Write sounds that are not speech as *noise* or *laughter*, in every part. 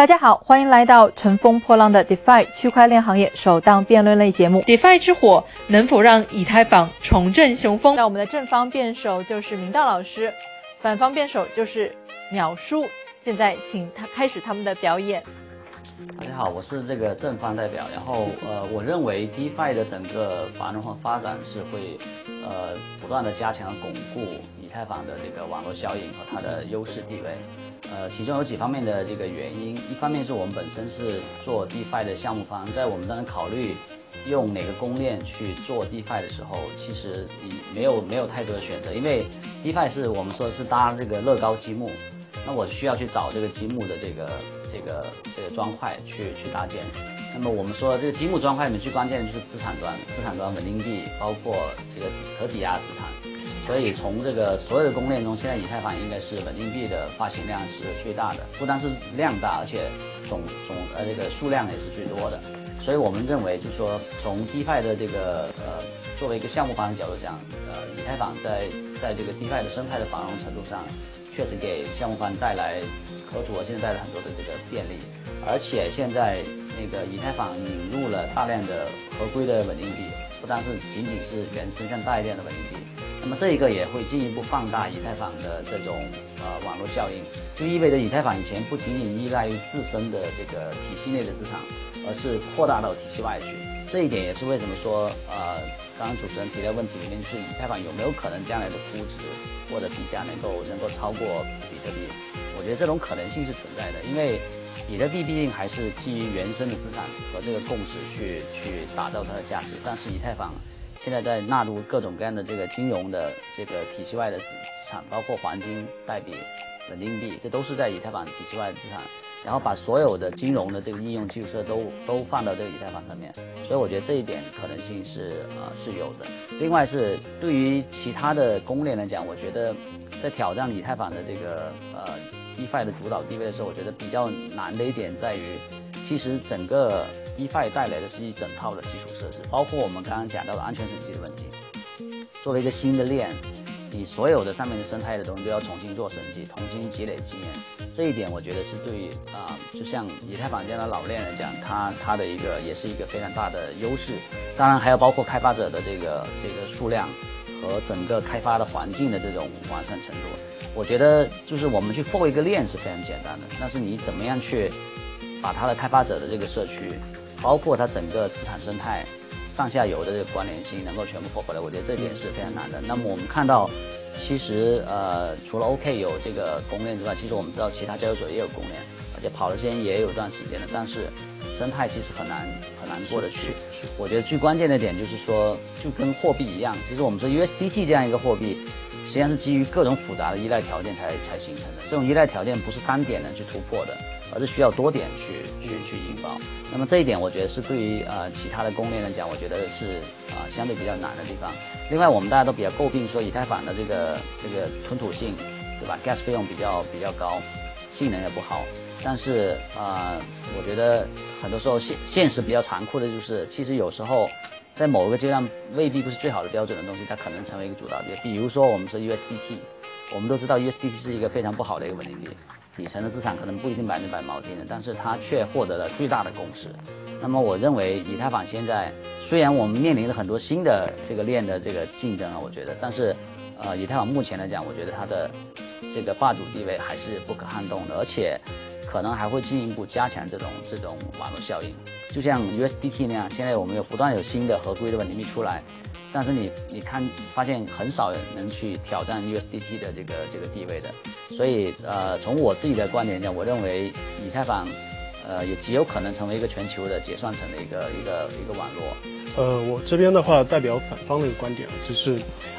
大家好，欢迎来到乘风破浪的 DeFi 区块链行业首档辩论类节目。DeFi 之火能否让以太坊重振雄风？那我们的正方辩手就是明道老师，反方辩手就是鸟叔。现在请他开始他们的表演。大家好，我是这个正方代表。然后呃，我认为 DeFi 的整个繁荣和发展是会呃不断的加强巩固以太坊的这个网络效应和它的优势地位。呃，其中有几方面的这个原因，一方面是我们本身是做 DeFi 的项目方，在我们当时考虑用哪个公链去做 DeFi 的时候，其实你没有没有太多的选择，因为 DeFi 是我们说是搭这个乐高积木。那我需要去找这个积木的这个这个这个砖块去去搭建。那么我们说这个积木砖块里面最关键的就是资产端，资产端稳定币包括这个可抵押资产。所以从这个所有的公链中，现在以太坊应该是稳定币的发行量是最大的，不单是量大，而且总总呃这个数量也是最多的。所以我们认为，就是说从 D 币的这个呃作为一个项目方的角度讲，呃以太坊在在这个 D 币的生态的繁荣程度上。确实给项目方带来和组合现在带来很多的这个便利，而且现在那个以太坊引入了大量的合规的稳定币，不单是仅仅是原生更大一点的稳定币，那么这一个也会进一步放大以太坊的这种呃网络效应，就意味着以太坊以前不仅仅依赖于自身的这个体系内的资产，而是扩大到体系外去。这一点也是为什么说，呃，刚刚主持人提的问题里面，就是以太坊有没有可能将来的估值或者评价能够能够超过比特币？我觉得这种可能性是存在的，因为比特币毕竟还是基于原生的资产和这个共识去去打造它的价值，但是以太坊现在在纳入各种各样的这个金融的这个体系外的资产，包括黄金、代币、稳定币，这都是在以太坊体系外的资产。然后把所有的金融的这个应用基础设都都放到这个以太坊上面，所以我觉得这一点可能性是呃是有的。另外是对于其他的公链来讲，我觉得在挑战以太坊的这个呃 EFI 的主导地位的时候，我觉得比较难的一点在于，其实整个 DeFi 带来的是一整套的基础设施，包括我们刚刚讲到的安全审计的问题。作为一个新的链。你所有的上面的生态的东西都要重新做审计，重新积累经验，这一点我觉得是对啊，就像以太坊这样的老链来讲，它它的一个也是一个非常大的优势。当然还要包括开发者的这个这个数量和整个开发的环境的这种完善程度。我觉得就是我们去 for 一个链是非常简单的，但是你怎么样去把它的开发者的这个社区，包括它整个资产生态。上下游的这个关联性能够全部破回来，我觉得这点是非常难的。那么我们看到，其实呃，除了 OK 有这个公链之外，其实我们知道其他交易所也有公链，而且跑的时间也有段时间了。但是生态其实很难很难过得去。我觉得最关键的点就是说，就跟货币一样，其实我们说 USDT 这样一个货币，实际上是基于各种复杂的依赖条件才才形成的。这种依赖条件不是单点能去突破的。而是需要多点去去去引爆，那么这一点我觉得是对于呃其他的公链来讲，我觉得是啊相对比较难的地方。另外，我们大家都比较诟病说以太坊的这个这个吞吐性，对吧？gas 费用比较比较高，性能也不好。但是啊，我觉得很多时候现现实比较残酷的就是，其实有时候在某一个阶段未必不是最好的标准的东西，它可能成为一个主导。比如说我们说 USDT，我们都知道 USDT 是一个非常不好的一个稳定币。底层的资产可能不一定百分之百锚定的，但是它却获得了巨大的共识。那么我认为以太坊现在虽然我们面临着很多新的这个链的这个竞争啊，我觉得，但是呃以太坊目前来讲，我觉得它的这个霸主地位还是不可撼动的，而且可能还会进一步加强这种这种网络效应。就像 USDT 那样，现在我们有不断有新的合规的稳定币出来。但是你你看，发现很少人能去挑战 USDT 的这个这个地位的，所以呃，从我自己的观点讲，我认为以太坊，呃，也极有可能成为一个全球的结算层的一个一个一个网络。呃，我这边的话代表反方的一个观点，就是，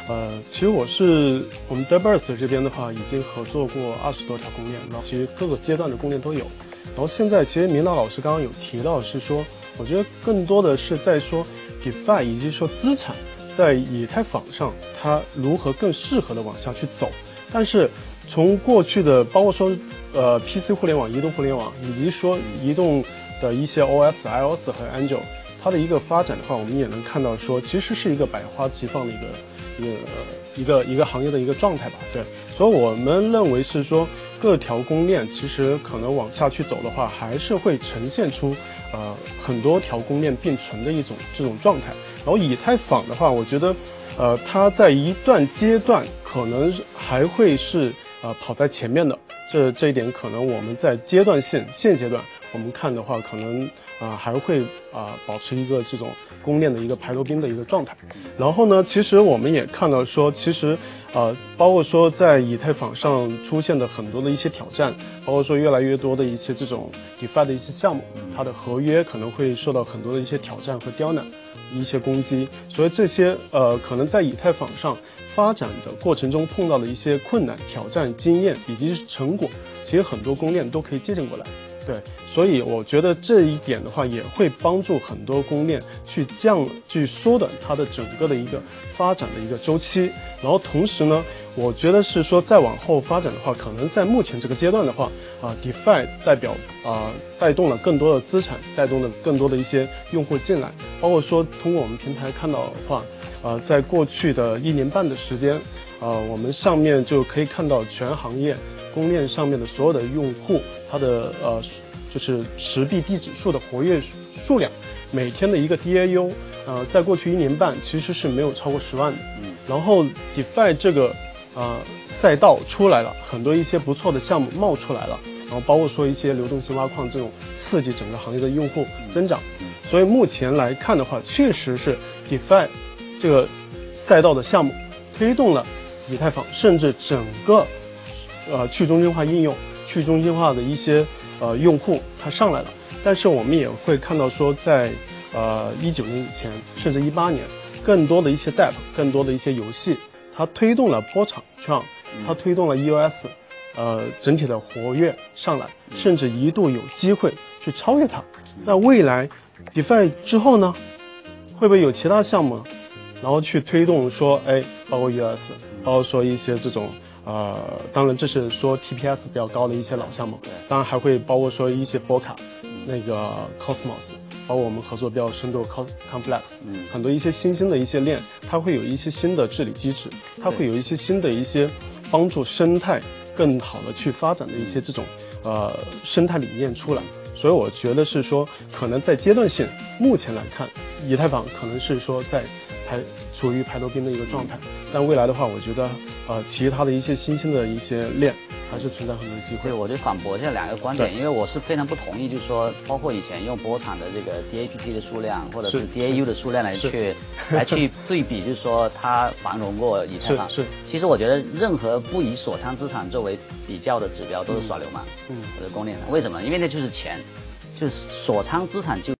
呃，其实我是我们 Deburst 这边的话，已经合作过二十多条公链，然后其实各个阶段的公链都有。然后现在其实明道老师刚刚有提到是说，我觉得更多的是在说 DeFi 以及说资产。在以太坊上，它如何更适合的往下去走？但是从过去的，包括说，呃，PC 互联网、移动互联网，以及说移动的一些 OS、iOS 和 Android，它的一个发展的话，我们也能看到说，其实是一个百花齐放的一个一个一个一个行业的一个状态吧。对，所以我们认为是说，各条公链其实可能往下去走的话，还是会呈现出呃很多条公链并存的一种这种状态。然后以太坊的话，我觉得呃它在一段阶段可能还会是呃跑在前面的。这这一点可能我们在阶段性现阶段我们看的话，可能啊还会啊保持一个这种公链的一个排头兵的一个状态。然后呢，其实我们也看到说，其实呃包括说在以太坊上出现的很多的一些挑战，包括说越来越多的一些这种 DeFi 的一些项目，它的合约可能会受到很多的一些挑战和刁难，一些攻击。所以这些呃可能在以太坊上。发展的过程中碰到的一些困难、挑战、经验以及成果，其实很多供应链都可以借鉴过来。对，所以我觉得这一点的话，也会帮助很多供应链去降、去缩短它的整个的一个发展的一个周期。然后同时呢，我觉得是说再往后发展的话，可能在目前这个阶段的话，啊，DeFi 代表啊带动了更多的资产，带动了更多的一些用户进来，包括说通过我们平台看到的话。呃，在过去的一年半的时间，呃，我们上面就可以看到全行业公链上面的所有的用户，它的呃，就是持币地指数的活跃数量，每天的一个 DAU，呃，在过去一年半其实是没有超过十万的。嗯。然后 DeFi 这个呃赛道出来了，很多一些不错的项目冒出来了，然后包括说一些流动性挖矿这种刺激整个行业的用户增长。嗯。所以目前来看的话，确实是 DeFi。这个赛道的项目推动了以太坊，甚至整个呃去中心化应用、去中心化的一些呃用户它上来了。但是我们也会看到说，在呃一九年以前，甚至一八年，更多的一些 DApp、更多的一些游戏，它推动了波场创，它推动了 EOS，呃整体的活跃上来，甚至一度有机会去超越它。那未来 DeFi 之后呢，会不会有其他项目？然后去推动说，哎，包括 US，包括说一些这种，呃，当然这是说 TPS 比较高的一些老项目，当然还会包括说一些波卡，那个 Cosmos，包括我们合作比较深度 Complex，很多一些新兴的一些链，它会有一些新的治理机制，它会有一些新的一些帮助生态更好的去发展的一些这种，呃，生态理念出来，所以我觉得是说，可能在阶段性，目前来看，以太坊可能是说在。排处于排头兵的一个状态，但未来的话，我觉得，呃，其他的一些新兴的一些链还是存在很多机会。对，我就反驳这两个观点，因为我是非常不同意，就是说，包括以前用波场的这个 DAPP 的数量，或者是 DAU 的数量来去 *laughs* 来去对比，就是说它繁荣过以太坊。是。其实我觉得，任何不以锁仓资产作为比较的指标，都是耍流氓。嗯。或者公链为什么？因为那就是钱，就是锁仓资产就。